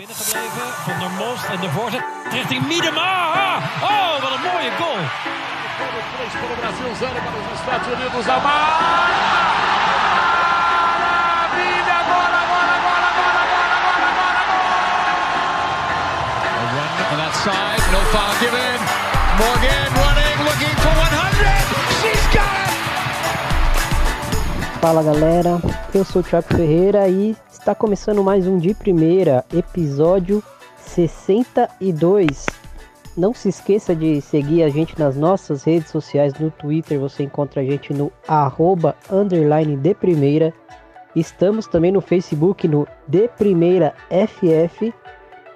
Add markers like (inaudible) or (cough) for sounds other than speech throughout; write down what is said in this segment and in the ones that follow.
binnengebleven. Van der Most en de voorzet richting Miedema. Oh, wat een mooie goal. Para o Brasil, zero para os Estados Unidos. Maravilha! Agora, agora, agora, agora, agora, agora, agora! A run on that side, no foul given. Morgan running, looking for 100. She's got it! Fala galera, eu sou o Thiago Ferreira e está começando mais um de primeira, episódio 62. Não se esqueça de seguir a gente nas nossas redes sociais, no Twitter você encontra a gente no arroba underline de primeira. Estamos também no Facebook no de primeira FF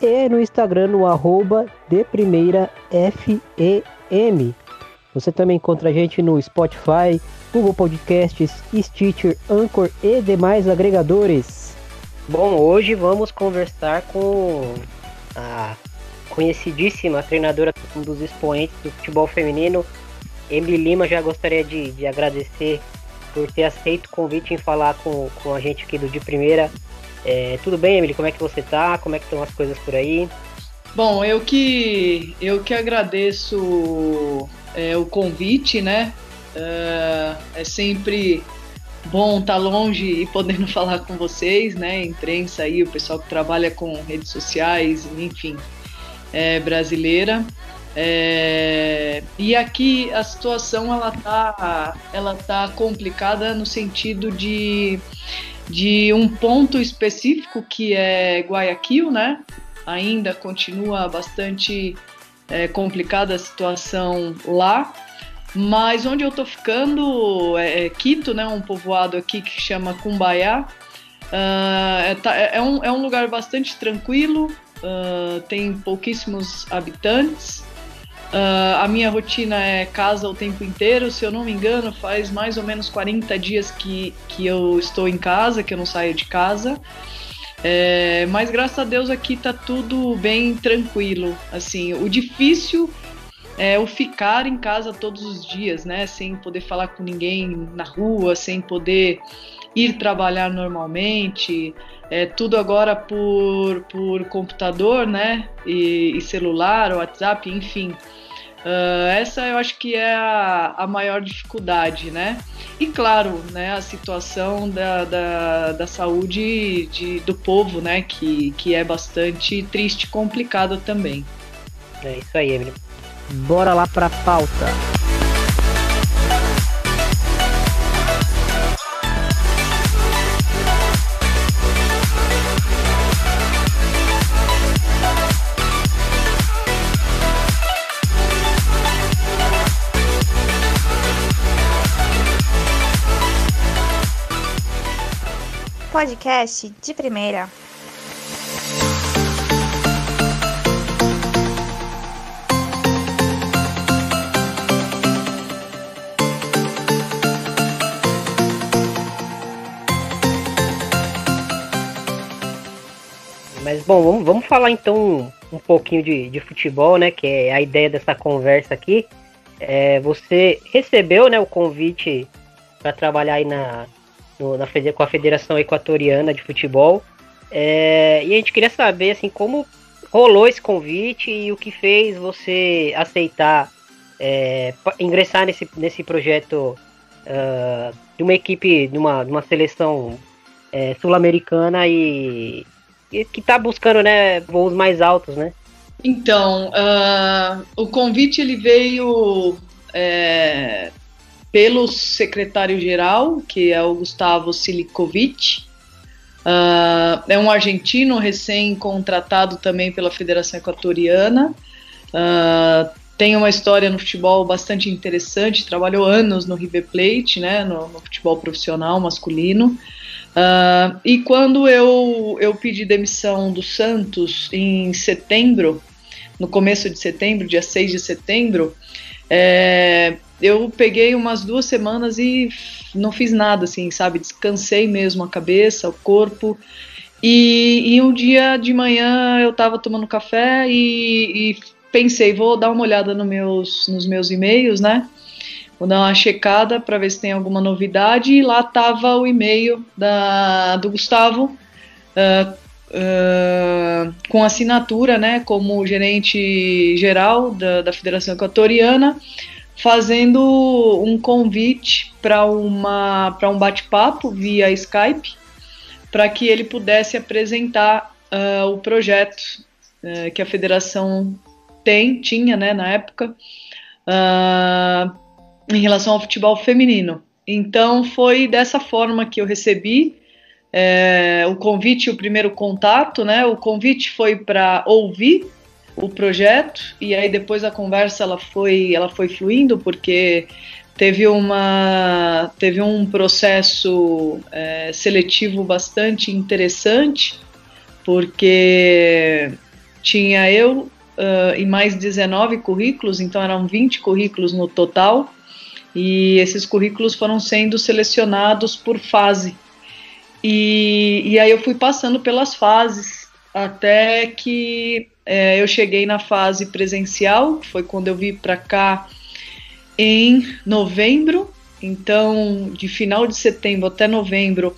e no Instagram no arroba de primeira FEM. Você também encontra a gente no Spotify, Google Podcasts, Stitcher, Anchor e demais agregadores. Bom, hoje vamos conversar com a conhecidíssima treinadora um dos expoentes do futebol feminino, Emily Lima. Já gostaria de, de agradecer por ter aceito o convite em falar com, com a gente aqui do De Primeira. É, tudo bem, Emily? Como é que você tá? Como é que estão as coisas por aí? Bom, eu que eu que agradeço é, o convite, né? É, é sempre bom estar longe e podendo (laughs) falar com vocês, né? Imprensa aí, o pessoal que trabalha com redes sociais, enfim, é, brasileira. É, e aqui a situação ela tá, ela tá complicada no sentido de, de um ponto específico que é Guayaquil, né? Ainda continua bastante é, complicada a situação lá. Mas onde eu tô ficando é, é Quito, né? Um povoado aqui que chama Cumbaiá. Uh, é, é, um, é um lugar bastante tranquilo, uh, tem pouquíssimos habitantes. Uh, a minha rotina é casa o tempo inteiro, se eu não me engano, faz mais ou menos 40 dias que, que eu estou em casa, que eu não saio de casa. É, mas graças a Deus aqui tá tudo bem tranquilo. Assim, o difícil é o ficar em casa todos os dias, né? Sem poder falar com ninguém na rua, sem poder ir trabalhar normalmente. É tudo agora por, por computador, né? E, e celular, WhatsApp, enfim. Uh, essa eu acho que é a, a, maior dificuldade, né? E claro, né, a situação da, da, da saúde de, do povo, né, que, que é bastante triste e complicada também. É isso aí, Emily. Bora lá pra pauta. podcast de primeira. Mas bom, vamos, vamos falar então um pouquinho de, de futebol, né? Que é a ideia dessa conversa aqui. É, você recebeu né, o convite para trabalhar aí na, no, na, com a Federação Equatoriana de Futebol. É, e a gente queria saber assim como rolou esse convite e o que fez você aceitar é, ingressar nesse, nesse projeto uh, de uma equipe, de uma, de uma seleção é, sul-americana e, que está buscando né, voos mais altos, né? Então, uh, o convite ele veio é, pelo secretário-geral, que é o Gustavo Silikovic. Uh, é um argentino recém-contratado também pela Federação Equatoriana. Uh, tem uma história no futebol bastante interessante, trabalhou anos no River Plate, né, no, no futebol profissional masculino. Uh, e quando eu, eu pedi demissão do Santos em setembro, no começo de setembro, dia 6 de setembro, é, eu peguei umas duas semanas e não fiz nada, assim, sabe? Descansei mesmo a cabeça, o corpo. E, e um dia de manhã eu tava tomando café e, e pensei, vou dar uma olhada no meus, nos meus e-mails, né? Vou dar uma checada para ver se tem alguma novidade. E lá tava o e-mail da, do Gustavo uh, uh, com assinatura, né, como gerente geral da, da Federação Equatoriana, fazendo um convite para um bate-papo via Skype, para que ele pudesse apresentar uh, o projeto uh, que a federação tem tinha, né, na época, em relação ao futebol feminino. Então foi dessa forma que eu recebi é, o convite, o primeiro contato, né? O convite foi para ouvir o projeto e aí depois a conversa ela foi, ela foi fluindo porque teve uma teve um processo é, seletivo bastante interessante porque tinha eu uh, e mais 19 currículos, então eram 20 currículos no total e esses currículos foram sendo selecionados por fase. E, e aí eu fui passando pelas fases até que é, eu cheguei na fase presencial, que foi quando eu vim para cá em novembro. Então, de final de setembro até novembro,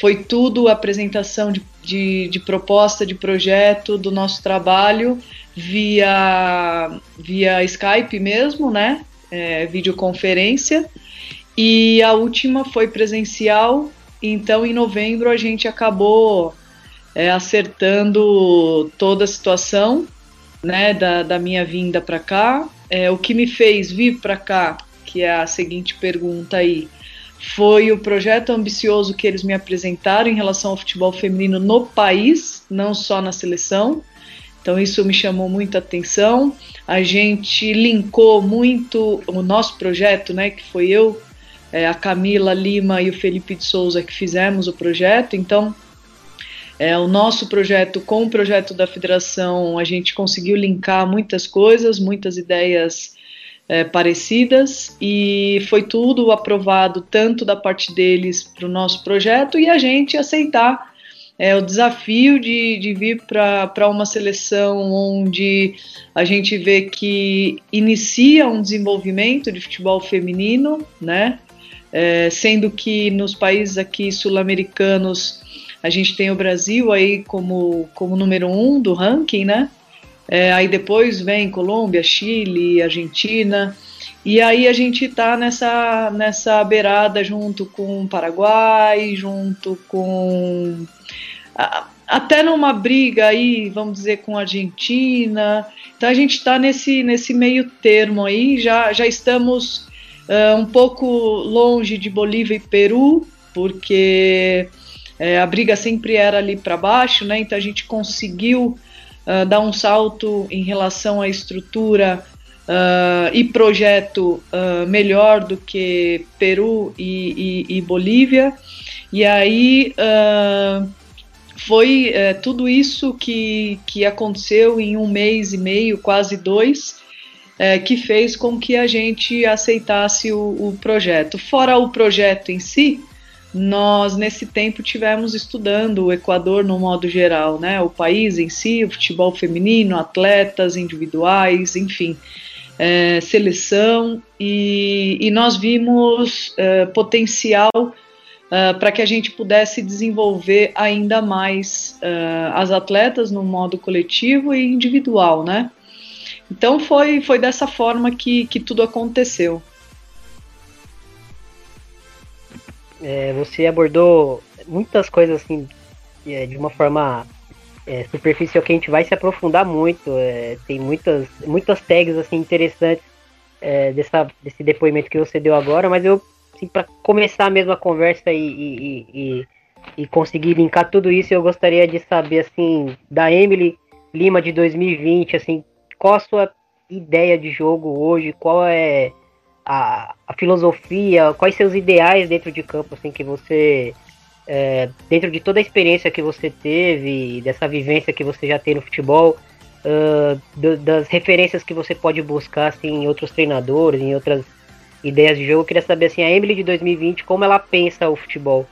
foi tudo apresentação de, de, de proposta, de projeto do nosso trabalho via, via Skype mesmo, né? É, videoconferência. E a última foi presencial então, em novembro, a gente acabou é, acertando toda a situação né, da, da minha vinda para cá. É, o que me fez vir para cá, que é a seguinte pergunta aí, foi o projeto ambicioso que eles me apresentaram em relação ao futebol feminino no país, não só na seleção. Então isso me chamou muita atenção. A gente linkou muito o nosso projeto, né, que foi eu é, a Camila Lima e o Felipe de Souza que fizemos o projeto. Então, é, o nosso projeto com o projeto da federação, a gente conseguiu linkar muitas coisas, muitas ideias é, parecidas e foi tudo aprovado tanto da parte deles para o nosso projeto e a gente aceitar é, o desafio de, de vir para uma seleção onde a gente vê que inicia um desenvolvimento de futebol feminino, né? é, sendo que nos países aqui sul-americanos a gente tem o Brasil aí como, como número um do ranking, né? É, aí depois vem Colômbia, Chile, Argentina, e aí a gente está nessa, nessa beirada junto com o Paraguai, junto com. até numa briga aí, vamos dizer, com a Argentina. Então a gente está nesse, nesse meio termo aí, já, já estamos uh, um pouco longe de Bolívia e Peru, porque uh, a briga sempre era ali para baixo, né? Então a gente conseguiu uh, dar um salto em relação à estrutura e projeto melhor do que Peru e, e, e Bolívia. E aí foi é, tudo isso que, que aconteceu em um mês e meio, quase dois, é, que fez com que a gente aceitasse o, o projeto. Fora o projeto em si, nós nesse tempo tivemos estudando o Equador no modo geral, né? O país em si, o futebol feminino, atletas individuais, enfim, é, seleção e, e, nós vimos é, potencial é, para que a gente pudesse desenvolver ainda mais é, as atletas no modo coletivo e individual, né? Então foi, foi dessa forma que, que tudo aconteceu. É, você abordou muitas coisas assim é, de uma forma é, superficial que a gente vai se aprofundar muito. É, tem muitas, muitas tags assim interessantes é, dessa, desse depoimento que você deu agora, mas eu assim, para começar mesmo a conversa e, e, e, e, conseguir linkar tudo isso, eu gostaria de saber assim da Emily Lima de 2020, assim, qual a sua ideia de jogo hoje? Qual é a, a filosofia? Quais seus ideais dentro de campo, assim, que você é, dentro de toda a experiência que você teve, dessa vivência que você já tem no futebol, uh, do, das referências que você pode buscar assim, em outros treinadores, em outras ideias de jogo, eu queria saber assim, a Emily de 2020, como ela pensa o futebol?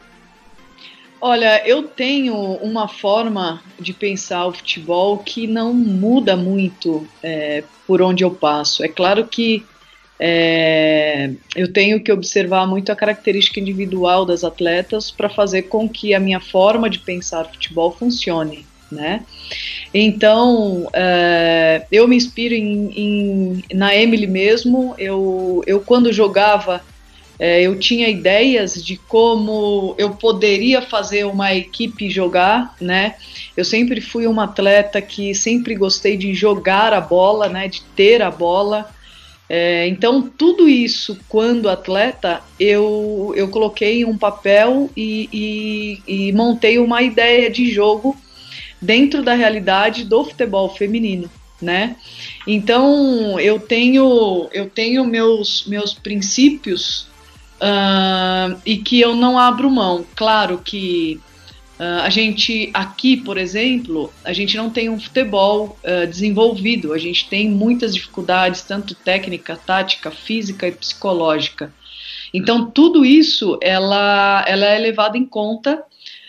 Olha, eu tenho uma forma de pensar o futebol que não muda muito é, por onde eu passo. É claro que é, eu tenho que observar muito a característica individual das atletas para fazer com que a minha forma de pensar futebol funcione. né? Então, é, eu me inspiro em, em, na Emily mesmo. Eu, eu quando jogava, é, eu tinha ideias de como eu poderia fazer uma equipe jogar, né? Eu sempre fui uma atleta que sempre gostei de jogar a bola, né? De ter a bola. É, então, tudo isso, quando atleta, eu, eu coloquei um papel e, e, e montei uma ideia de jogo dentro da realidade do futebol feminino, né? Então eu tenho eu tenho meus meus princípios uh, e que eu não abro mão. Claro que uh, a gente aqui, por exemplo, a gente não tem um futebol uh, desenvolvido. A gente tem muitas dificuldades, tanto técnica, tática, física e psicológica. Então tudo isso ela ela é levado em conta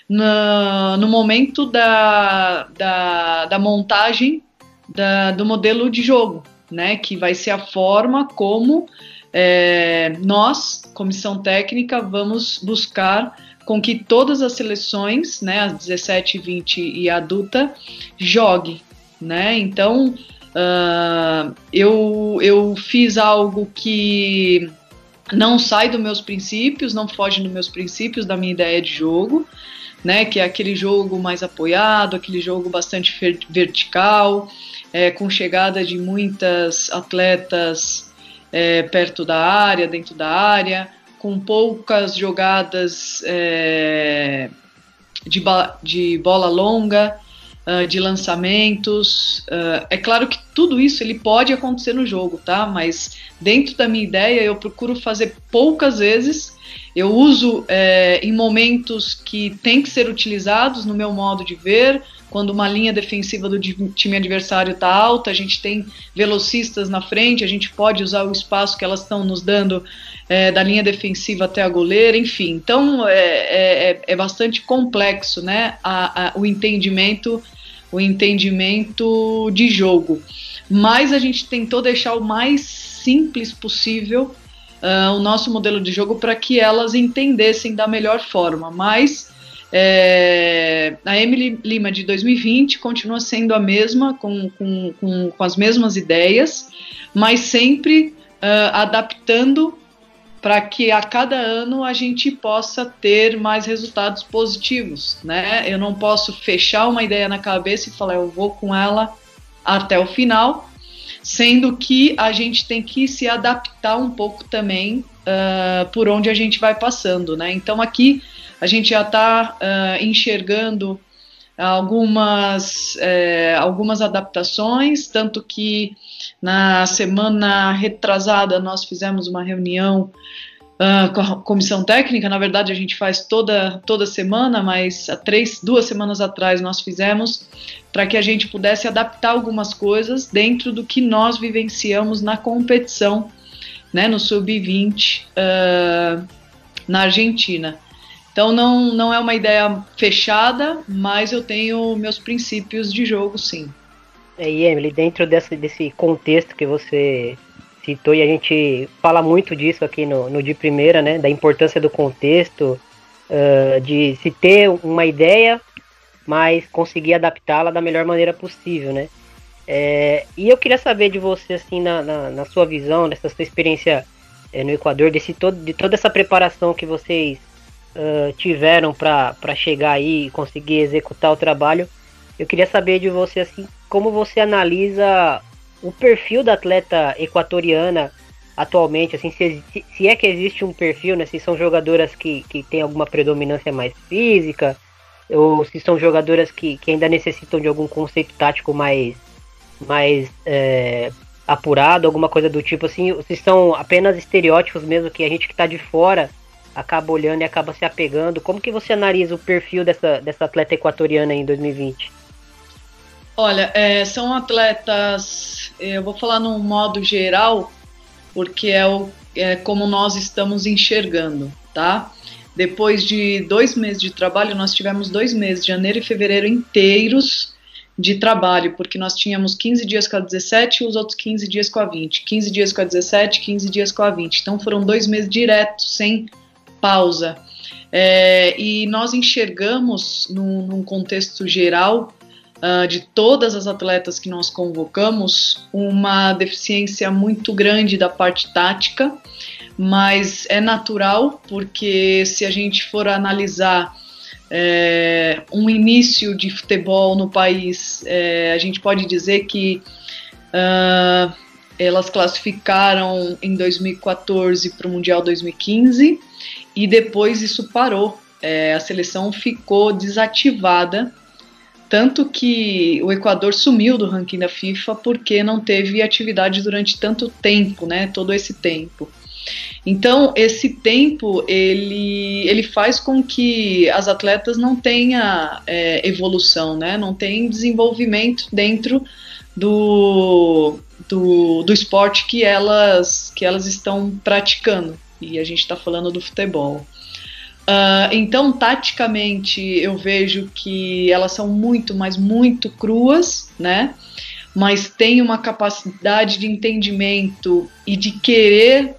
no, no momento da, da, da montagem da, do modelo de jogo, né? Que vai ser a forma como é, nós, comissão técnica, vamos buscar com que todas as seleções, né, as 17, 20 e adulta, jogue, né? Então, uh, eu, eu fiz algo que não sai dos meus princípios, não foge dos meus princípios, da minha ideia de jogo, né? Que é aquele jogo mais apoiado, aquele jogo bastante vertical, é, com chegada de muitas atletas é, perto da área, dentro da área, com poucas jogadas é, de, de bola longa, uh, de lançamentos. Uh, é claro que tudo isso ele pode acontecer no jogo, tá? Mas dentro da minha ideia eu procuro fazer poucas vezes eu uso é, em momentos que tem que ser utilizados no meu modo de ver. Quando uma linha defensiva do time adversário está alta, a gente tem velocistas na frente, a gente pode usar o espaço que elas estão nos dando é, da linha defensiva até a goleira, enfim. Então é, é, é, é bastante complexo, né? A, a, o entendimento, o entendimento de jogo. Mas a gente tentou deixar o mais simples possível uh, o nosso modelo de jogo para que elas entendessem da melhor forma. Mas é, a Emily Lima de 2020 continua sendo a mesma, com, com, com, com as mesmas ideias, mas sempre uh, adaptando para que a cada ano a gente possa ter mais resultados positivos, né? Eu não posso fechar uma ideia na cabeça e falar eu vou com ela até o final, sendo que a gente tem que se adaptar um pouco também uh, por onde a gente vai passando, né? Então aqui a gente já está uh, enxergando algumas, algumas adaptações, tanto que na semana retrasada nós fizemos uma reunião uh, com a comissão técnica. Na verdade, a gente faz toda, toda semana, mas há três, duas semanas atrás nós fizemos para que a gente pudesse adaptar algumas coisas dentro do que nós vivenciamos na competição, né, no sub-20 uh, na Argentina. Então não, não é uma ideia fechada, mas eu tenho meus princípios de jogo, sim. É, e Emily, dentro desse, desse contexto que você citou, e a gente fala muito disso aqui no, no de primeira, né, da importância do contexto, uh, de se ter uma ideia mas conseguir adaptá-la da melhor maneira possível, né? É, e eu queria saber de você, assim, na, na, na sua visão, dessa sua experiência é, no Equador, desse todo, de toda essa preparação que vocês uh, tiveram para chegar aí e conseguir executar o trabalho, eu queria saber de você, assim, como você analisa o perfil da atleta equatoriana atualmente, assim, se, se é que existe um perfil, né? Se são jogadoras que, que têm alguma predominância mais física, ou se são jogadoras que, que ainda necessitam de algum conceito tático mais, mais é, apurado, alguma coisa do tipo assim, se são apenas estereótipos mesmo que a gente que está de fora acaba olhando e acaba se apegando. Como que você analisa o perfil dessa, dessa atleta equatoriana em 2020? Olha, é, são atletas, eu vou falar num modo geral, porque é, o, é como nós estamos enxergando, tá? Depois de dois meses de trabalho, nós tivemos dois meses, janeiro e fevereiro inteiros de trabalho, porque nós tínhamos 15 dias com a 17 e os outros 15 dias com a 20. 15 dias com a 17, 15 dias com a 20. Então foram dois meses diretos, sem pausa. É, e nós enxergamos, num, num contexto geral, uh, de todas as atletas que nós convocamos, uma deficiência muito grande da parte tática, mas é natural, porque se a gente for analisar é, um início de futebol no país, é, a gente pode dizer que uh, elas classificaram em 2014 para o Mundial 2015 e depois isso parou. É, a seleção ficou desativada, tanto que o Equador sumiu do ranking da FIFA porque não teve atividade durante tanto tempo, né? Todo esse tempo. Então, esse tempo ele, ele faz com que as atletas não tenham é, evolução, né? não tenham desenvolvimento dentro do, do, do esporte que elas, que elas estão praticando. E a gente está falando do futebol. Uh, então, taticamente, eu vejo que elas são muito, mas muito cruas, né? Mas tem uma capacidade de entendimento e de querer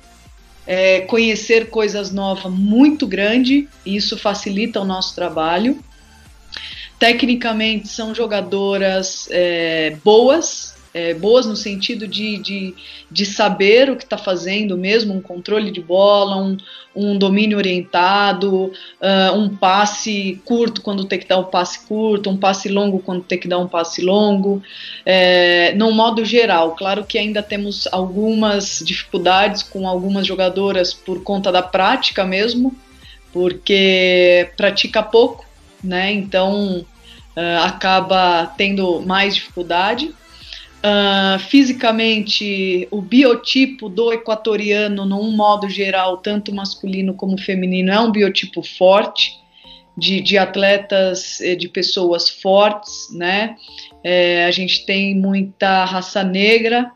é, conhecer coisas novas muito grande, e isso facilita o nosso trabalho. Tecnicamente, são jogadoras é, boas, é, boas no sentido de, de, de saber o que está fazendo mesmo, um controle de bola, um, um domínio orientado, uh, um passe curto quando tem que dar um passe curto, um passe longo quando tem que dar um passe longo, é, no modo geral. Claro que ainda temos algumas dificuldades com algumas jogadoras por conta da prática mesmo, porque pratica pouco, né? Então uh, acaba tendo mais dificuldade. Uh, fisicamente, o biotipo do equatoriano, num modo geral, tanto masculino como feminino, é um biotipo forte, de, de atletas, eh, de pessoas fortes, né? É, a gente tem muita raça negra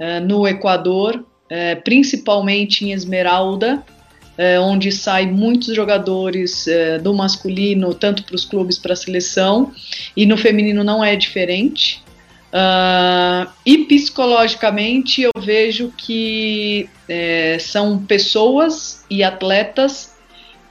é, no Equador, é, principalmente em Esmeralda, onde saem muitos jogadores do masculino, tanto para os clubes, para a seleção, e no feminino não é diferente. Uh, e psicologicamente eu vejo que é, são pessoas e atletas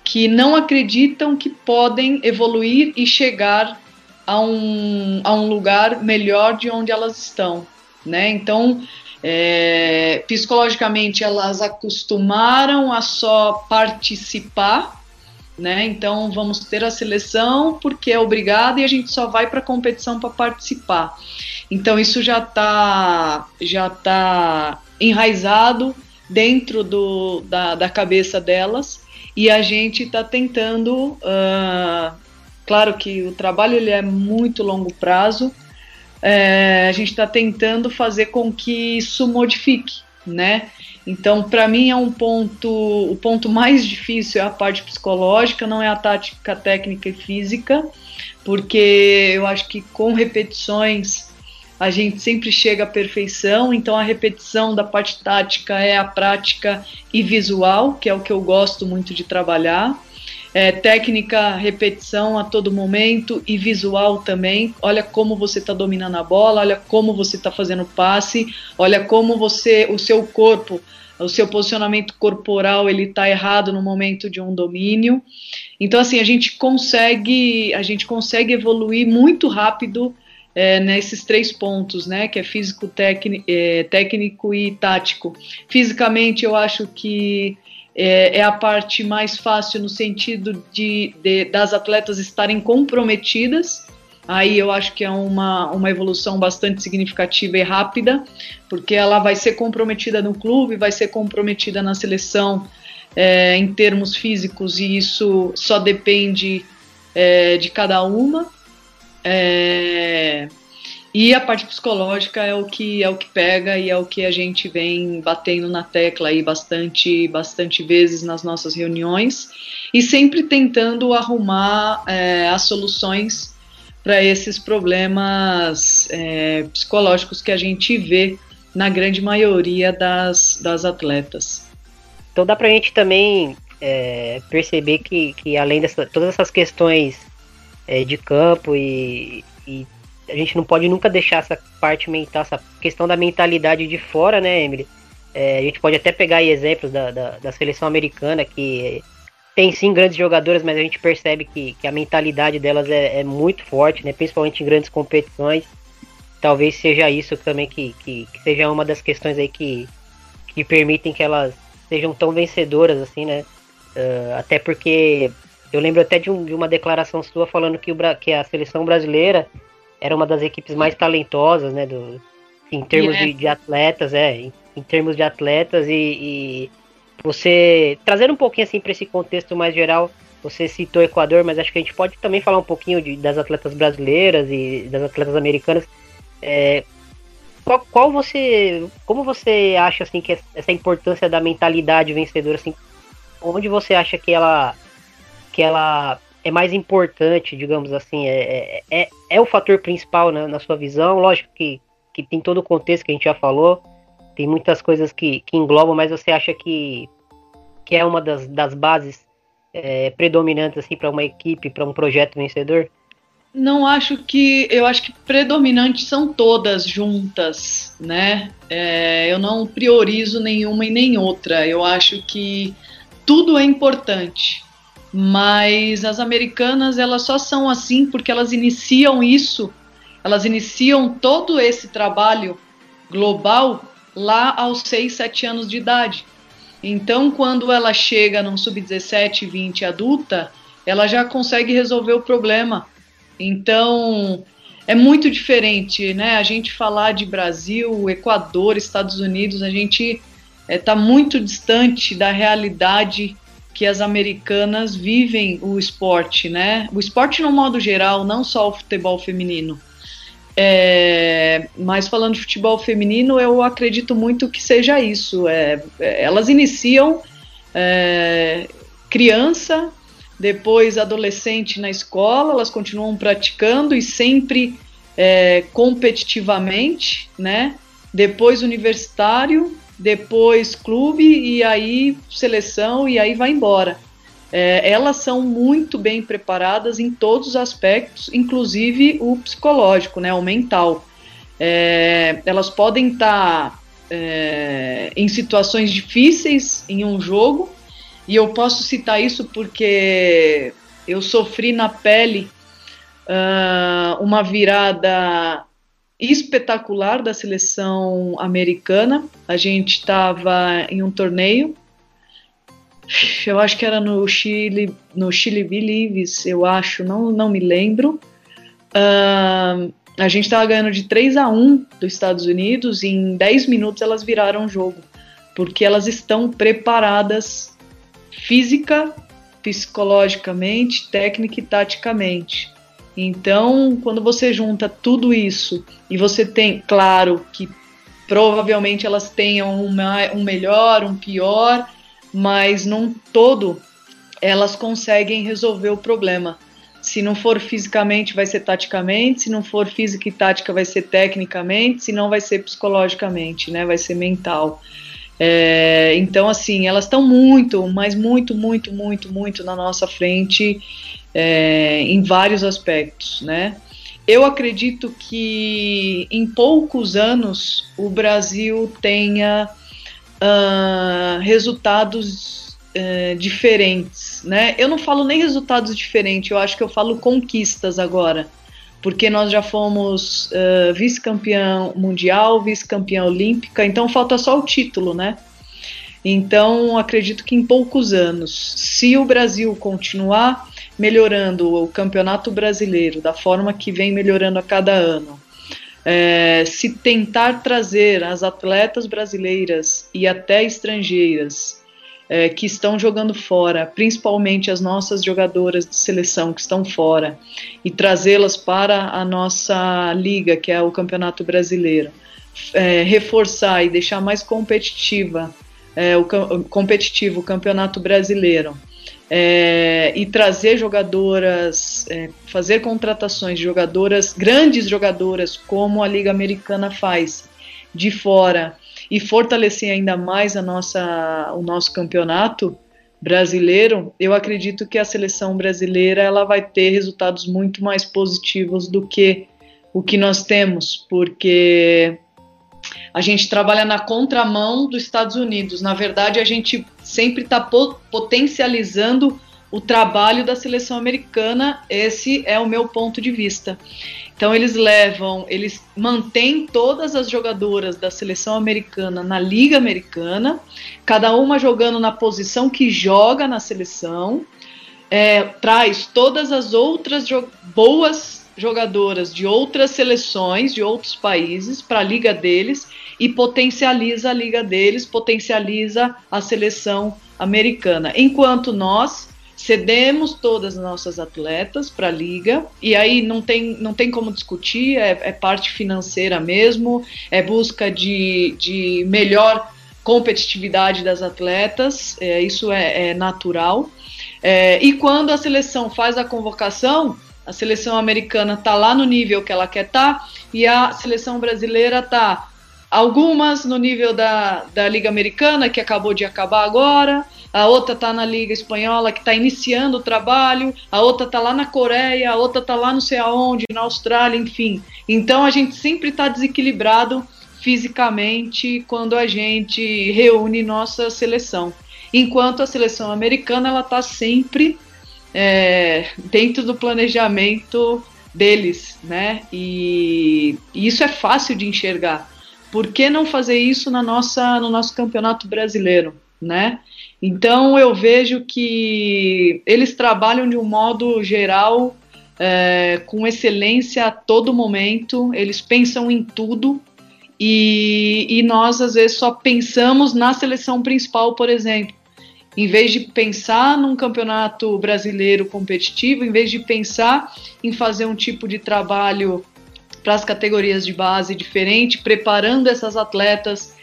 que não acreditam que podem evoluir e chegar a um, a um lugar melhor de onde elas estão, né? Então, é, psicologicamente elas acostumaram a só participar, né? Então vamos ter a seleção porque é obrigada e a gente só vai para a competição para participar. Então isso já está já tá enraizado dentro do, da, da cabeça delas e a gente está tentando, uh, claro que o trabalho ele é muito longo prazo, é, a gente está tentando fazer com que isso modifique, né? Então, para mim é um ponto, o ponto mais difícil é a parte psicológica, não é a tática técnica e física, porque eu acho que com repetições a gente sempre chega à perfeição, então a repetição da parte tática é a prática e visual, que é o que eu gosto muito de trabalhar. É, técnica, repetição a todo momento e visual também. Olha como você está dominando a bola, olha como você está fazendo passe, olha como você, o seu corpo, o seu posicionamento corporal ele está errado no momento de um domínio. Então assim a gente consegue, a gente consegue evoluir muito rápido é, nesses três pontos, né, que é físico, técnico, é, técnico e tático. Fisicamente, eu acho que é, é, a parte mais fácil no sentido de, de, das atletas estarem comprometidas. Aí eu acho que é uma, uma evolução bastante significativa e rápida, porque ela vai ser comprometida no clube, vai ser comprometida na seleção é, em termos físicos, e isso só depende é, de cada uma. É, e a parte psicológica é o que é o que pega e é o que a gente vem batendo na tecla aí bastante, bastante vezes nas nossas reuniões e sempre tentando arrumar é, as soluções para esses problemas é, psicológicos que a gente vê na grande maioria das, das atletas. Então dá para a gente também é, perceber que, que além de todas essas questões é, de campo e, e, a gente não pode nunca deixar essa parte mental, essa questão da mentalidade de fora, né, Emily? É, a gente pode até pegar exemplos da, da, da, seleção americana que tem sim grandes jogadoras, mas a gente percebe que, que a mentalidade delas é, é, muito forte, né? Principalmente em grandes competições. Talvez seja isso também que, que, que, seja uma das questões aí que, que permitem que elas sejam tão vencedoras, assim, né? Uh, até porque eu lembro até de, um, de, uma declaração sua falando que, o, que a seleção brasileira era uma das equipes mais talentosas, né? Do, em termos yeah. de, de, atletas, é, em, em, termos de atletas e, e você trazer um pouquinho assim para esse contexto mais geral, você citou Equador, mas acho que a gente pode também falar um pouquinho de, das atletas brasileiras e das atletas americanas. É, qual, qual, você, como você acha assim que essa importância da mentalidade vencedora, assim, onde você acha que ela, que ela é mais importante, digamos assim, é, é, é, é o fator principal né, na sua visão? Lógico que, que tem todo o contexto que a gente já falou, tem muitas coisas que, que englobam, mas você acha que, que é uma das, das bases é, predominantes assim, para uma equipe, para um projeto vencedor? Não acho que. Eu acho que predominantes são todas juntas, né? É, eu não priorizo nenhuma e nem outra. Eu acho que tudo é importante. Mas as americanas, elas só são assim porque elas iniciam isso, elas iniciam todo esse trabalho global lá aos 6, 7 anos de idade. Então, quando ela chega num sub-17, 20 adulta, ela já consegue resolver o problema. Então, é muito diferente, né? A gente falar de Brasil, Equador, Estados Unidos, a gente está é, muito distante da realidade que as americanas vivem o esporte, né? O esporte no modo geral, não só o futebol feminino. É, mas falando de futebol feminino, eu acredito muito que seja isso. É, é, elas iniciam é, criança, depois adolescente na escola, elas continuam praticando e sempre é, competitivamente, né? Depois universitário, depois clube e aí seleção e aí vai embora. É, elas são muito bem preparadas em todos os aspectos, inclusive o psicológico, né, o mental. É, elas podem estar tá, é, em situações difíceis em um jogo, e eu posso citar isso porque eu sofri na pele uh, uma virada espetacular da seleção americana. A gente estava em um torneio eu acho que era no Chile, no Chile Believes, eu acho, não, não me lembro. Uh, a gente estava ganhando de 3 a 1 dos Estados Unidos e em 10 minutos elas viraram o jogo, porque elas estão preparadas física, psicologicamente, técnica e taticamente. Então, quando você junta tudo isso e você tem, claro, que provavelmente elas tenham uma, um melhor, um pior, mas num todo elas conseguem resolver o problema. Se não for fisicamente, vai ser taticamente, se não for física e tática, vai ser tecnicamente, se não vai ser psicologicamente, né? Vai ser mental. É, então, assim, elas estão muito, mas muito, muito, muito, muito na nossa frente é, em vários aspectos, né? Eu acredito que em poucos anos o Brasil tenha uh, resultados uh, diferentes, né? Eu não falo nem resultados diferentes, eu acho que eu falo conquistas agora, porque nós já fomos uh, vice-campeão mundial, vice-campeã olímpica, então falta só o título, né? Então, acredito que em poucos anos, se o Brasil continuar melhorando o campeonato brasileiro da forma que vem melhorando a cada ano, é, se tentar trazer as atletas brasileiras e até estrangeiras é, que estão jogando fora, principalmente as nossas jogadoras de seleção que estão fora, e trazê-las para a nossa liga, que é o Campeonato Brasileiro, é, reforçar e deixar mais competitiva é, o competitivo o Campeonato Brasileiro é, e trazer jogadoras, é, fazer contratações de jogadoras, grandes jogadoras, como a Liga Americana faz, de fora, e fortalecer ainda mais a nossa, o nosso campeonato brasileiro, eu acredito que a seleção brasileira ela vai ter resultados muito mais positivos do que o que nós temos, porque a gente trabalha na contramão dos Estados Unidos. Na verdade, a gente sempre está potencializando o trabalho da seleção americana, esse é o meu ponto de vista. Então eles levam, eles mantêm todas as jogadoras da seleção americana na liga americana, cada uma jogando na posição que joga na seleção, é, traz todas as outras boas jogadoras de outras seleções, de outros países, para a liga deles e potencializa a liga deles, potencializa a seleção americana. Enquanto nós cedemos todas as nossas atletas para a liga e aí não tem, não tem como discutir, é, é parte financeira mesmo, é busca de, de melhor competitividade das atletas, é, isso é, é natural. É, e quando a seleção faz a convocação, a seleção americana está lá no nível que ela quer estar tá, e a seleção brasileira está algumas no nível da, da Liga Americana, que acabou de acabar agora, a outra está na Liga Espanhola, que está iniciando o trabalho, a outra está lá na Coreia, a outra está lá não sei aonde, na Austrália, enfim. Então a gente sempre está desequilibrado fisicamente quando a gente reúne nossa seleção. Enquanto a seleção americana ela está sempre é, dentro do planejamento deles, né? E, e isso é fácil de enxergar. Por que não fazer isso na nossa, no nosso campeonato brasileiro, né? Então eu vejo que eles trabalham de um modo geral é, com excelência a todo momento, eles pensam em tudo e, e nós às vezes só pensamos na seleção principal, por exemplo. Em vez de pensar num campeonato brasileiro competitivo, em vez de pensar em fazer um tipo de trabalho para as categorias de base diferente, preparando essas atletas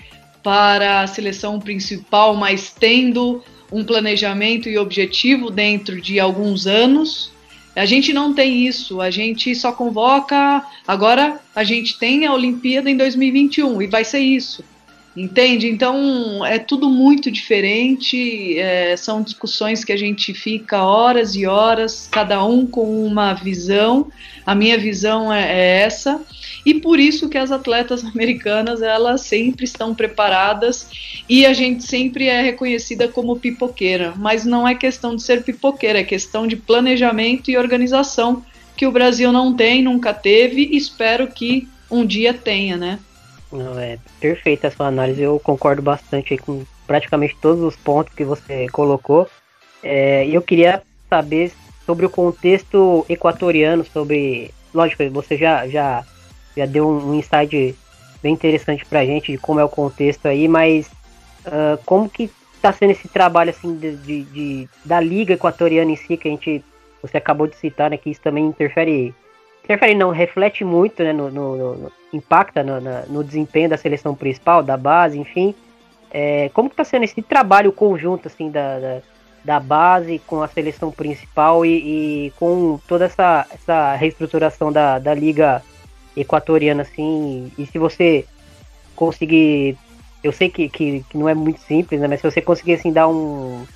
para a seleção principal, mas tendo um planejamento e objetivo dentro de alguns anos. A gente não tem isso, a gente só convoca. Agora a gente tem a Olimpíada em 2021 e vai ser isso. Entende? Então é tudo muito diferente. É, são discussões que a gente fica horas e horas, cada um com uma visão. A minha visão é, é essa e por isso que as atletas (laughs) americanas elas sempre estão preparadas e a gente sempre é reconhecida como pipoqueira. Mas não é questão de ser pipoqueira, é questão de planejamento e organização que o Brasil não tem, nunca teve. E espero que um dia tenha, né? Não, é perfeita a sua análise, eu concordo bastante com praticamente todos os pontos que você colocou. É, eu queria saber sobre o contexto equatoriano, sobre. Lógico, você já, já, já deu um, insight bem interessante pra gente de como é o contexto aí, mas uh, como que está sendo esse trabalho assim de, de, de, da liga equatoriana em si, que a gente. Você acabou de citar, né? Que isso também interfere interfere não, reflete muito, né, no, no, no impacta no, no, desempenho da seleção principal, da base, enfim. É, como que tá sendo esse trabalho conjunto, assim, da, da, da base com a seleção principal e, e, com toda essa, essa reestruturação da, da liga equatoriana, assim, e se você conseguir, eu sei que, que, que não é muito simples, né, mas se você conseguir, assim, dar um,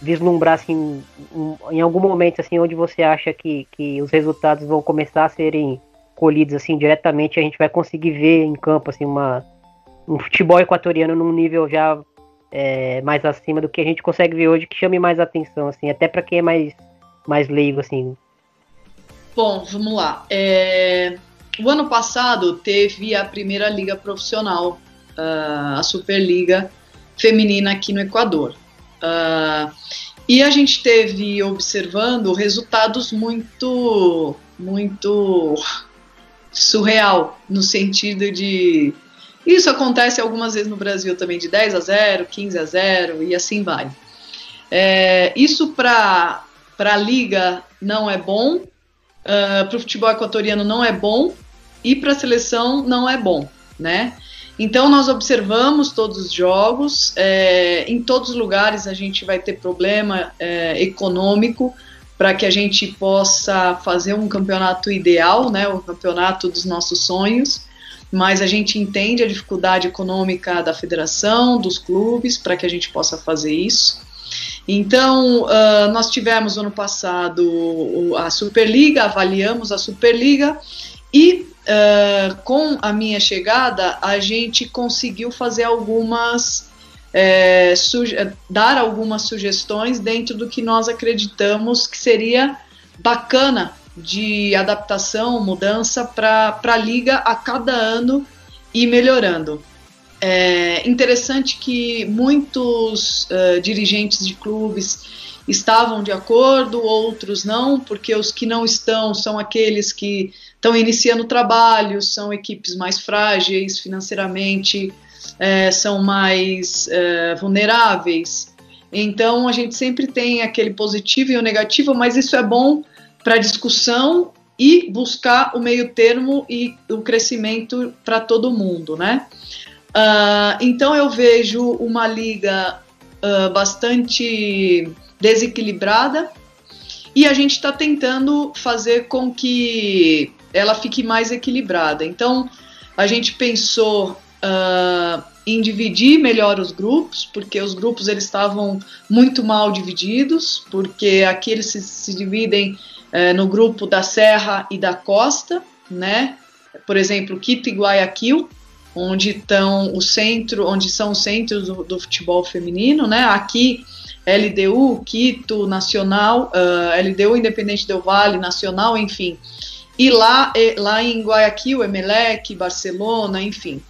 vislumbrar assim um, em algum momento assim onde você acha que, que os resultados vão começar a serem colhidos assim diretamente a gente vai conseguir ver em campo assim uma um futebol equatoriano num nível já é, mais acima do que a gente consegue ver hoje que chame mais atenção assim até para quem é mais mais leigo assim. Bom vamos lá. É... o ano passado teve a primeira liga profissional uh, a superliga feminina aqui no Equador Uh, e a gente teve observando resultados muito, muito surreal, no sentido de. Isso acontece algumas vezes no Brasil também, de 10 a 0, 15 a 0 e assim vai. É, isso para a liga não é bom, uh, ah, para o futebol equatoriano não é bom e para a seleção não é bom, né? Então, nós observamos todos os jogos, é, em todos os lugares a gente vai ter problema é, econômico para que a gente possa fazer um campeonato ideal, né, o campeonato dos nossos sonhos, mas a gente entende a dificuldade econômica da federação, dos clubes, para que a gente possa fazer isso. Então, uh, nós tivemos ano passado a Superliga, avaliamos a Superliga e uh, com a minha chegada, a gente conseguiu fazer algumas é, dar algumas sugestões dentro do que nós acreditamos que seria bacana de adaptação, mudança para a liga a cada ano e melhorando. É interessante que muitos uh, dirigentes de clubes estavam de acordo, outros não, porque os que não estão são aqueles que estão iniciando trabalho, são equipes mais frágeis financeiramente, é, são mais é, vulneráveis. Então a gente sempre tem aquele positivo e o negativo, mas isso é bom para discussão e buscar o meio termo e o crescimento para todo mundo, né? Uh, então eu vejo uma liga uh, bastante desequilibrada e a gente está tentando fazer com que ela fique mais equilibrada. Então a gente pensou uh, em dividir melhor os grupos, porque os grupos eles estavam muito mal divididos, porque aqui eles se, se dividem uh, no grupo da Serra e da Costa, né? Por exemplo, Quito e Guayaquil, onde estão o centro, onde são os centros do, do futebol feminino, né? Aqui LDU, Quito, Nacional, uh, ah, LDU Independente do Vale, Nacional, enfim. E lá, lá em Guayaquil, Emelec, Barcelona, enfim.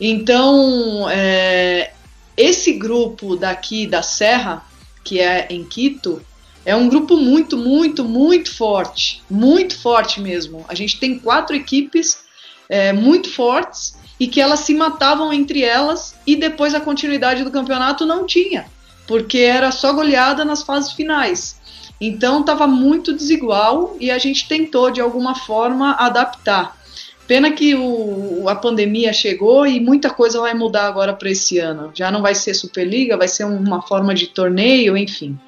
Então, é, esse grupo daqui da Serra, que é em Quito, é um grupo muito, muito, muito forte. Muito forte mesmo. A gente tem quatro equipes é, muito fortes e que elas se matavam entre elas e depois a continuidade do campeonato não tinha, porque era só goleada nas fases finais. Então estava muito desigual e a gente tentou de alguma forma adaptar. Pena que o, a pandemia chegou e muita coisa vai mudar agora para esse ano. Já não vai ser Superliga, vai ser uma forma de torneio, enfim.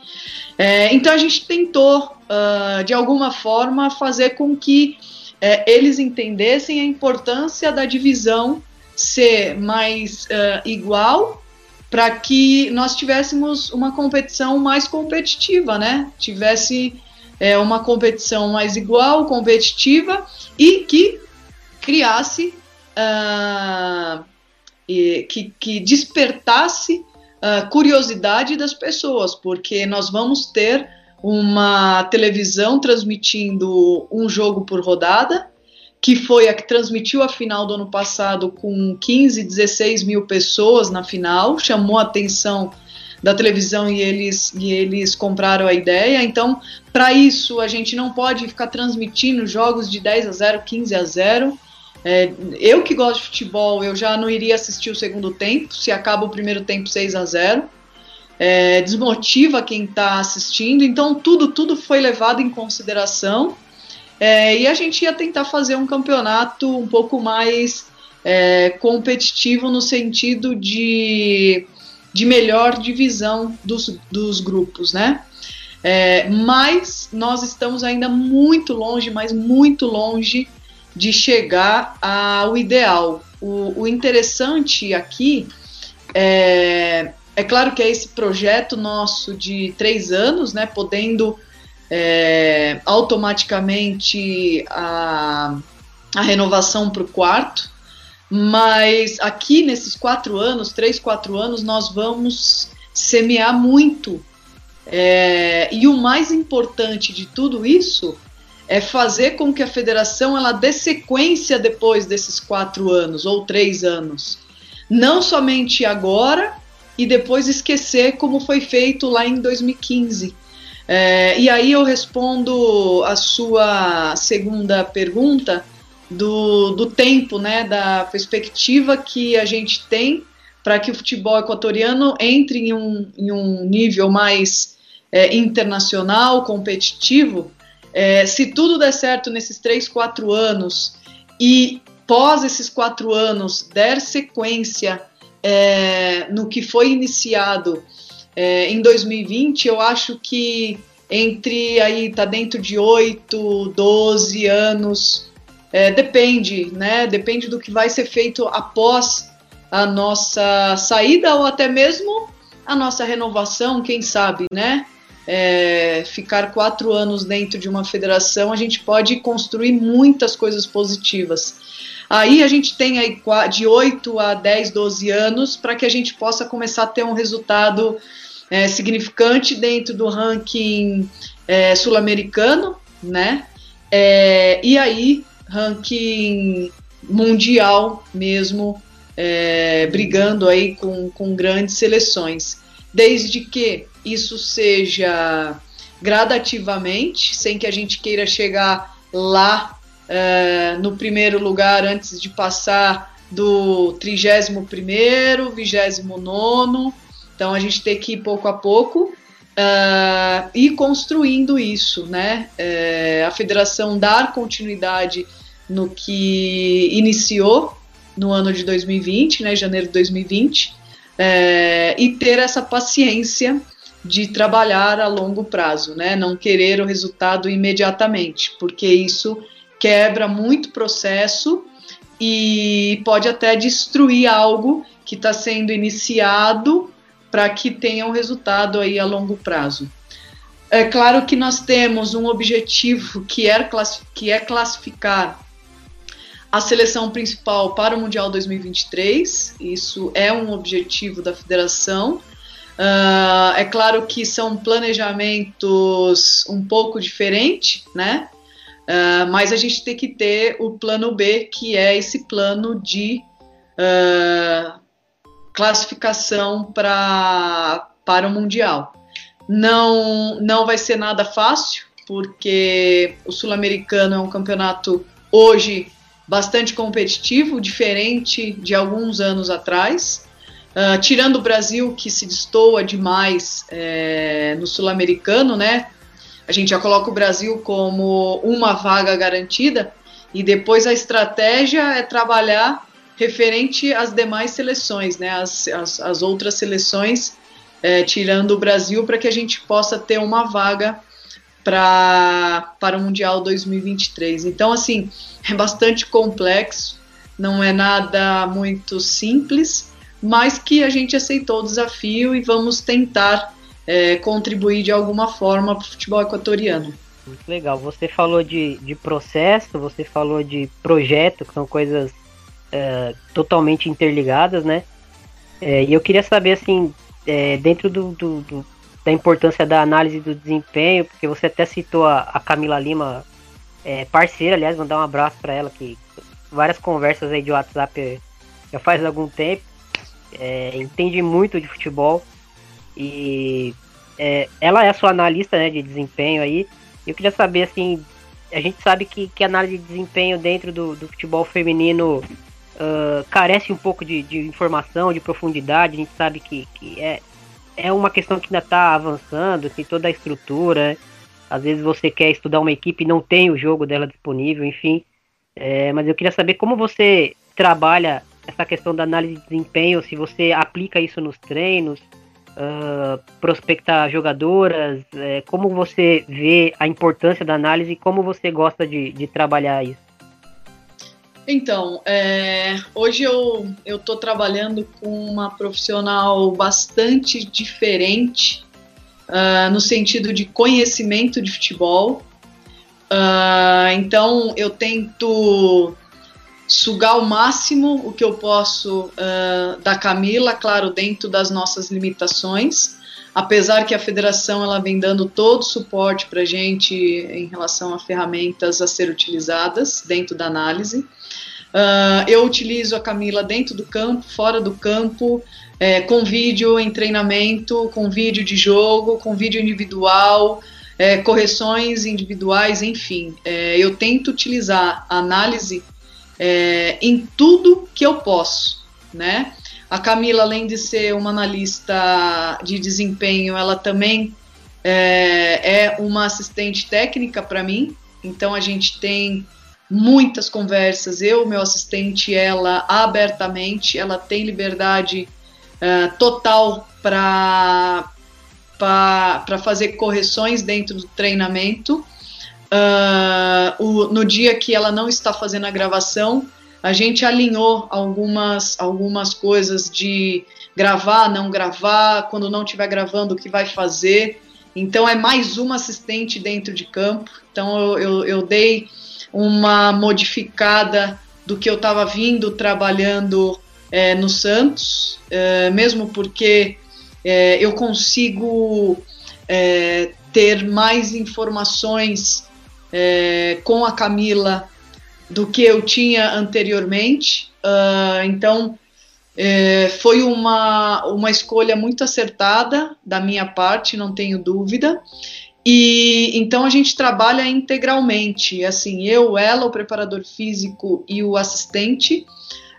É, então a gente tentou, uh, de alguma forma, fazer com que é, eles entendessem a importância da divisão ser mais uh, igual para que nós tivéssemos uma competição mais competitiva, né? Tivesse é, uma competição mais igual, competitiva e que criasse, uh, e, que, que despertasse uh, curiosidade das pessoas, porque nós vamos ter uma televisão transmitindo um jogo por rodada, que foi a que transmitiu a final do ano passado com 15, 16 mil pessoas na final, chamou a atenção da televisão e eles, e eles compraram a ideia. Então, para isso, a gente não pode ficar transmitindo jogos de 10 a 0, 15 a 0. É, eu que gosto de futebol, eu já não iria assistir o segundo tempo, se acaba o primeiro tempo 6 a 0 é, desmotiva quem está assistindo, então tudo, tudo foi levado em consideração é, e a gente ia tentar fazer um campeonato um pouco mais é, competitivo no sentido de, de melhor divisão dos, dos grupos, né? É, mas nós estamos ainda muito longe, mas muito longe de chegar ao ideal. O, o interessante aqui é, é claro que é esse projeto nosso de três anos, né, podendo é, automaticamente a, a renovação para o quarto, mas aqui nesses quatro anos, três, quatro anos, nós vamos semear muito. É, e o mais importante de tudo isso é fazer com que a federação ela dê sequência depois desses quatro anos ou três anos. Não somente agora e depois esquecer como foi feito lá em 2015. É, e aí eu respondo a sua segunda pergunta do, do tempo, né, da perspectiva que a gente tem para que o futebol equatoriano entre em um, em um nível mais é, internacional, competitivo, é, se tudo der certo nesses três, quatro anos e pós esses quatro anos der sequência é, no que foi iniciado é, em 2020, eu acho que entre aí tá dentro de 8, 12 anos, é, depende, né? Depende do que vai ser feito após a nossa saída ou até mesmo a nossa renovação, quem sabe, né? é, ficar quatro anos dentro de uma federação, a gente pode construir muitas coisas positivas. Aí a gente tem aí de 8 a 10, 12 anos para que a gente possa começar a ter um resultado é, significante dentro do ranking é, sul-americano, né? É, e aí, ranking mundial mesmo, é, brigando aí com, com grandes seleções. Desde que isso seja gradativamente, sem que a gente queira chegar lá é, no primeiro lugar antes de passar do 31 primeiro, 29 então a gente tem que ir pouco a pouco uh, e construindo isso, né? É, a federação dar continuidade no que iniciou no ano de 2020, né, janeiro de 2020, é, e ter essa paciência de trabalhar a longo prazo, né, não querer o resultado imediatamente, porque isso quebra muito processo e pode até destruir algo que está sendo iniciado para que tenha um resultado aí a longo prazo. É claro que nós temos um objetivo que é, que é classificar a seleção principal para o Mundial 2023. Isso é um objetivo da federação. Uh, é claro que são planejamentos um pouco diferentes, né? Uh, mas a gente tem que ter o plano B, que é esse plano de uh, classificação pra, para o Mundial. Não, não vai ser nada fácil, porque o Sul-Americano é um campeonato hoje bastante competitivo, diferente de alguns anos atrás. Uh, tirando o Brasil, que se destoa demais é, no Sul-Americano, né? A gente já coloca o Brasil como uma vaga garantida, e depois a estratégia é trabalhar referente às demais seleções, né, as, as, as outras seleções, é, tirando o Brasil, para que a gente possa ter uma vaga pra, para o Mundial 2023. Então, assim, é bastante complexo, não é nada muito simples, mas que a gente aceitou o desafio e vamos tentar é, contribuir de alguma forma para o futebol equatoriano. Muito legal. Você falou de, de processo, você falou de projeto, que são coisas é, totalmente interligadas, né? É, e eu queria saber, assim, é, dentro do, do, do, da importância da análise do desempenho, porque você até citou a, a Camila Lima, é, parceira, aliás, mandar um abraço para ela, que várias conversas aí de WhatsApp já faz algum tempo, é, entende muito de futebol e é, ela é a sua analista né, de desempenho aí. Eu queria saber, assim, a gente sabe que, que análise de desempenho dentro do, do futebol feminino uh, carece um pouco de, de, informação, de profundidade. A gente sabe que, que é, é uma questão que ainda está avançando, tem toda a estrutura. Às vezes você quer estudar uma equipe e não tem o jogo dela disponível, enfim. É, mas eu queria saber como você trabalha essa questão da análise de desempenho, se você aplica isso nos treinos, uh, prospectar jogadoras, é, como você vê a importância da análise e como você gosta de, de trabalhar isso. Então, é, hoje eu estou trabalhando com uma profissional bastante diferente, uh, no sentido de conhecimento de futebol. Uh, então, eu tento sugar o máximo o que eu posso uh, da Camila, claro, dentro das nossas limitações. Apesar que a federação ela vem dando todo o suporte para a gente em relação a ferramentas a ser utilizadas dentro da análise. Uh, eu utilizo a Camila dentro do campo, fora do campo, é, com vídeo em treinamento, com vídeo de jogo, com vídeo individual, é, correções individuais, enfim. É, eu tento utilizar a análise é, em tudo que eu posso, né? A Camila, além de ser uma analista de desempenho, ela também é, é uma assistente técnica para mim. Então a gente tem muitas conversas, eu, meu assistente, ela abertamente, ela tem liberdade uh, total para para fazer correções dentro do treinamento. Uh, o, no dia que ela não está fazendo a gravação, a gente alinhou algumas, algumas coisas de gravar, não gravar, quando não estiver gravando, o que vai fazer. Então é mais uma assistente dentro de campo. Então eu, eu, eu dei uma modificada do que eu estava vindo trabalhando é, no Santos, é, mesmo porque é, eu consigo é, ter mais informações é, com a Camila do que eu tinha anteriormente. Uh, então, é, foi uma, uma escolha muito acertada da minha parte, não tenho dúvida. E então a gente trabalha integralmente, assim, eu, ela, o preparador físico e o assistente.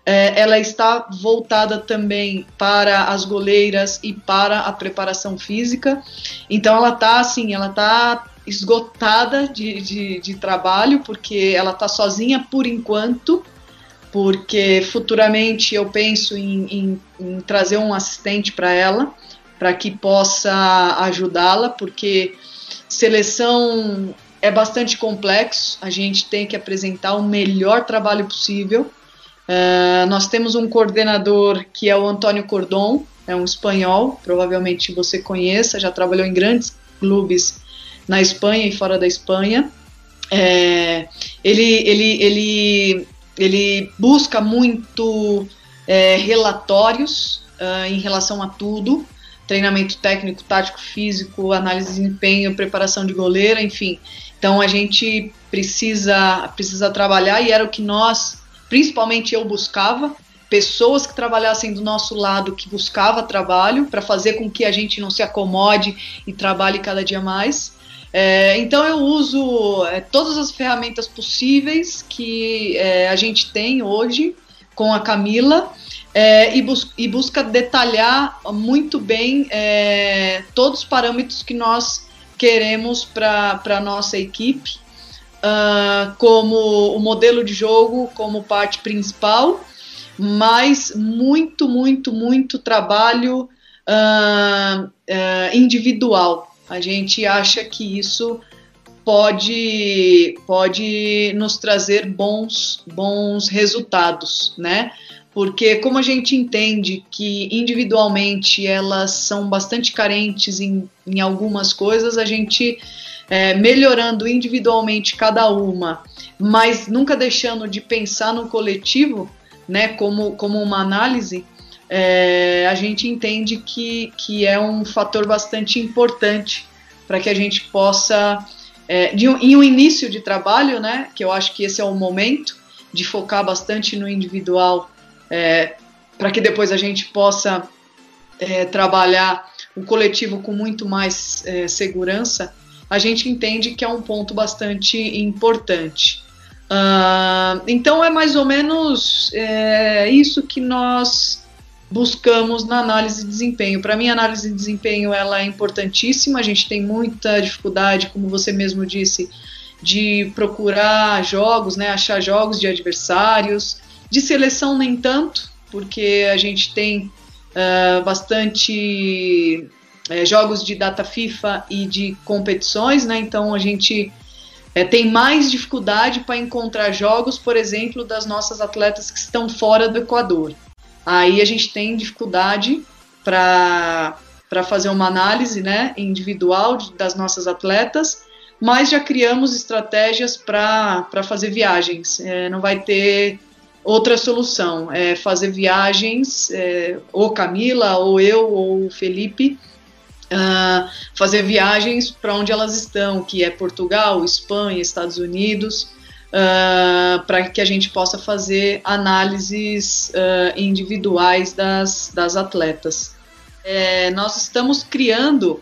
É, ela está voltada também para as goleiras e para a preparação física. Então ela está assim, ela está esgotada de, de, de trabalho, porque ela está sozinha por enquanto, porque futuramente eu penso em, em, em trazer um assistente para ela, para que possa ajudá-la, porque seleção é bastante complexo, a gente tem que apresentar o melhor trabalho possível. Uh, nós temos um coordenador que é o Antônio Cordon, é um espanhol, provavelmente você conheça, já trabalhou em grandes clubes na Espanha e fora da Espanha. É, ele, ele, ele, ele busca muito é, relatórios uh, em relação a tudo, treinamento técnico, tático, físico, análise de desempenho, preparação de goleira, enfim. Então a gente precisa, precisa trabalhar e era o que nós, principalmente eu, buscava pessoas que trabalhassem do nosso lado, que buscava trabalho para fazer com que a gente não se acomode e trabalhe cada dia mais. É, então eu uso é, todas as ferramentas possíveis que é, a gente tem hoje com a Camila é, e, bus e, busca detalhar muito bem é, todos os parâmetros que nós queremos para a nossa equipe, uh, como o modelo de jogo como parte principal, mas muito, muito, muito trabalho uh, uh, individual a gente acha que isso pode, pode nos trazer bons, bons resultados, né? Porque como a gente entende que individualmente elas são bastante carentes em, em algumas coisas, a gente é, melhorando individualmente cada uma, mas nunca deixando de pensar no coletivo, né, como, como uma análise, é, a gente entende que, que é um fator bastante importante para que a gente possa, é, de um, em um início de trabalho, né, que eu acho que esse é o momento de focar bastante no individual, é, para que depois a gente possa é, trabalhar o coletivo com muito mais é, segurança, a gente entende que é um ponto bastante importante. Uh, então é mais ou menos é, isso que nós buscamos na análise de desempenho. Para mim, a análise de desempenho ela é importantíssima. A gente tem muita dificuldade, como você mesmo disse, de procurar jogos, né, achar jogos de adversários. De seleção nem tanto, porque a gente tem uh, bastante uh, jogos de data FIFA e de competições, né? Então a gente uh, tem mais dificuldade para encontrar jogos, por exemplo, das nossas atletas que estão fora do Equador. Aí a gente tem dificuldade para fazer uma análise né, individual das nossas atletas, mas já criamos estratégias para fazer viagens. É, não vai ter outra solução. É fazer viagens, é, ou Camila, ou eu, ou Felipe, uh, fazer viagens para onde elas estão, que é Portugal, Espanha, Estados Unidos, uh, ah, para que a gente possa fazer análises uh, individuais das, das atletas. É, nós estamos criando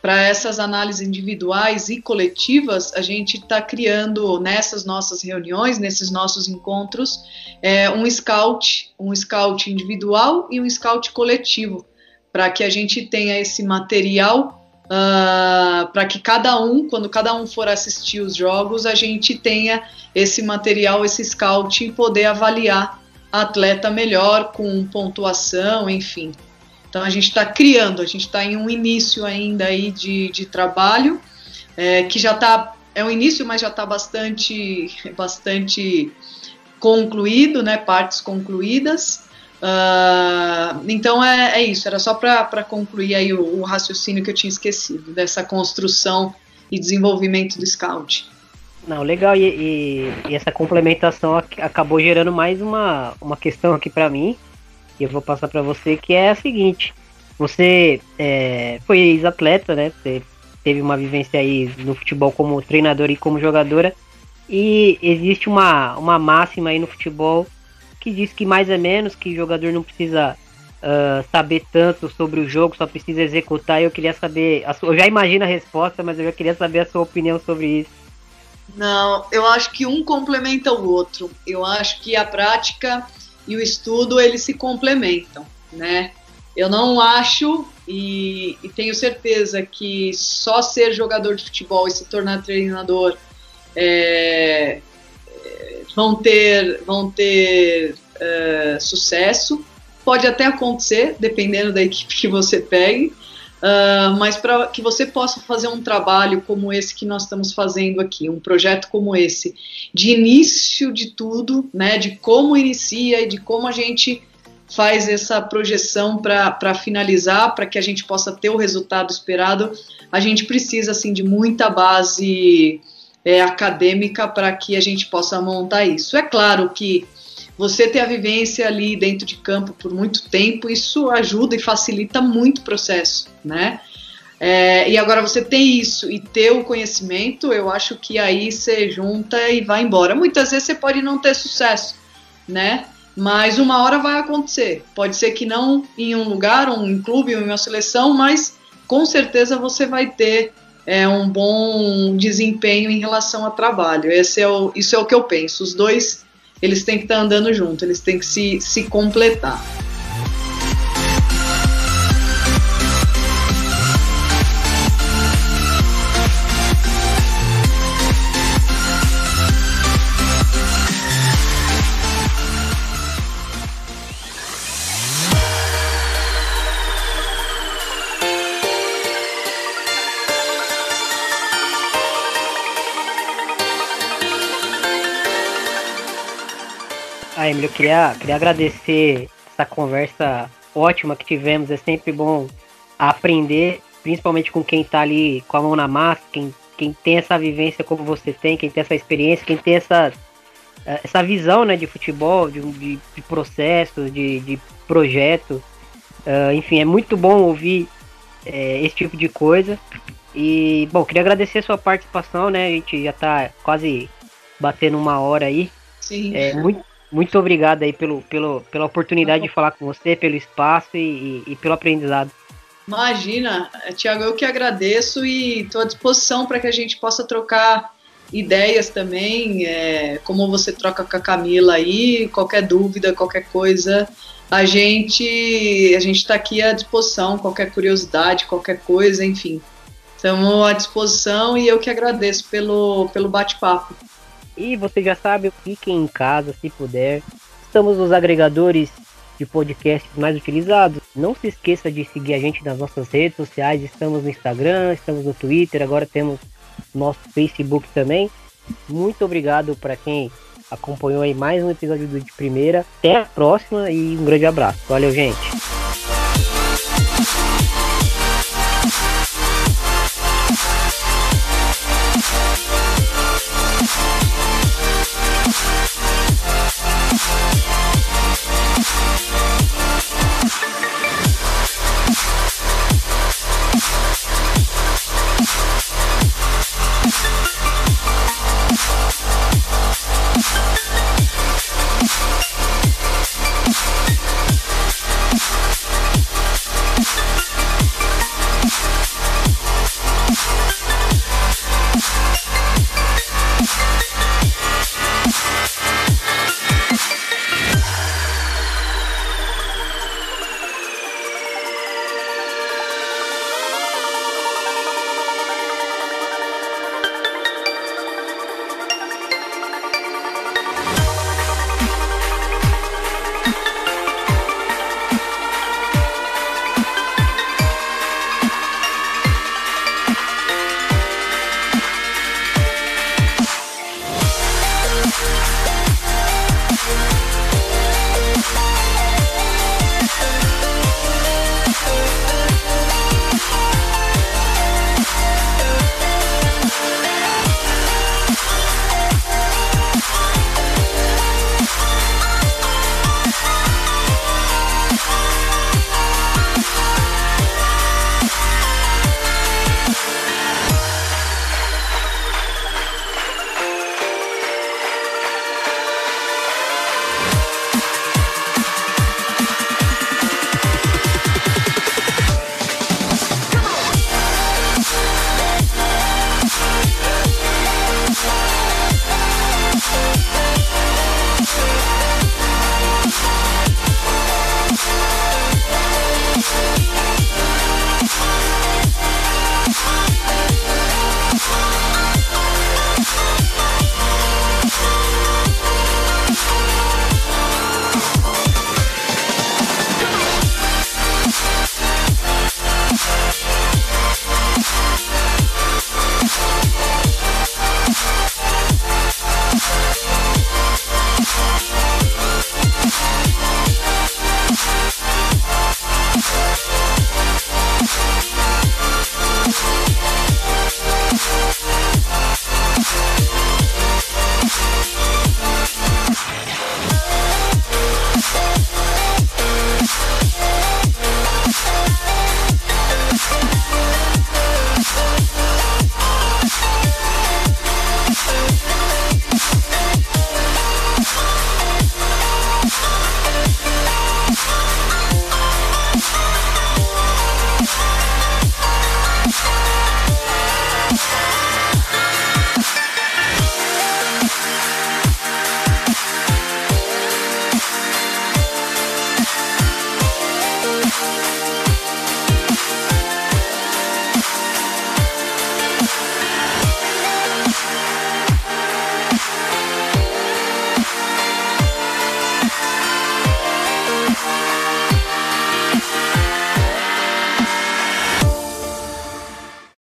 para essas análises individuais e coletivas, a gente está criando nessas nossas reuniões, nesses nossos encontros, é, um scout, um scout individual e um scout coletivo, para que a gente tenha esse material uh, ah, para que cada um, quando cada um for assistir os jogos, a gente tenha esse material, esse e poder avaliar a atleta melhor com pontuação, enfim. Então a gente está criando, a gente está em um início ainda aí de, de trabalho é, que já está é um início, mas já está bastante (laughs) bastante concluído, né? Partes concluídas. Uh, então é, é, isso, era só para concluir aí o, o, raciocínio que eu tinha esquecido, dessa construção e desenvolvimento do Scout. Não, legal. E, e, e essa complementação acabou gerando mais uma, uma questão aqui para mim, que eu vou passar para você, que é a seguinte. Você é, foi ex-atleta, né? Você teve uma vivência aí no futebol como treinador e como jogadora. E existe uma, uma máxima aí no futebol que diz que mais é menos, que o jogador não precisa uh, saber tanto sobre o jogo, só precisa executar. Eu queria saber, sua, eu já imagino a resposta, mas eu já queria saber a sua opinião sobre isso. Não, eu acho que um complementa o outro. Eu acho que a prática e o estudo eles se complementam, né? Eu não acho e, e tenho certeza que só ser jogador de futebol e se tornar treinador é, vão ter, vão ter é, sucesso. Pode até acontecer, dependendo da (laughs) equipe que você pegue, uh, mas para que você possa fazer um trabalho como esse que nós estamos fazendo aqui, um projeto como esse, de início de tudo, né, de como inicia e de como a gente faz essa projeção para finalizar, para que a gente possa ter o resultado esperado, a gente precisa assim de muita base é, acadêmica para que a gente possa montar isso. É claro que você ter a vivência ali dentro de campo por muito tempo, isso ajuda e facilita muito o processo, né? É, e agora você tem isso e ter o conhecimento, eu acho que aí você junta e vai embora. Muitas vezes você pode não ter sucesso, né? Mas uma hora vai acontecer. Pode ser que não em um lugar, um clube uma seleção, mas com certeza você vai ter é, um bom desempenho em relação ao trabalho. Esse é o, isso é o que eu penso. Os dois eles têm que estar andando junto, eles têm que se, se completar. Emílio, eu queria, queria agradecer essa conversa ótima que tivemos. É sempre bom aprender, principalmente com quem está ali com a mão na massa, quem, quem tem essa vivência como você tem, quem tem essa experiência, quem tem essa, eh, essa visão né, de futebol, de, de, de processo, de, de projeto. Uh, enfim, é muito bom ouvir é, esse tipo de coisa. E, bom, queria agradecer a sua participação, né? A gente já está quase batendo uma hora aí. Sim. É, muito, muito obrigado aí pelo, pelo, pela oportunidade de falar com você, pelo espaço e, e, e pelo aprendizado. Imagina, Tiago, eu que agradeço e estou à disposição para que a gente possa trocar ideias também, é, como você troca com a Camila aí, qualquer dúvida, qualquer coisa, a gente a gente está aqui à disposição, qualquer curiosidade, qualquer coisa, enfim, estamos à disposição e eu que agradeço pelo, pelo bate-papo. E você já sabe, fiquem em casa se puder. Estamos nos agregadores de podcasts mais utilizados. Não se esqueça de seguir a gente nas nossas redes sociais. Estamos no Instagram, estamos no Twitter, agora temos nosso Facebook também. Muito obrigado para quem acompanhou aí mais um episódio do De Primeira. Até a próxima e um grande abraço. Valeu, gente.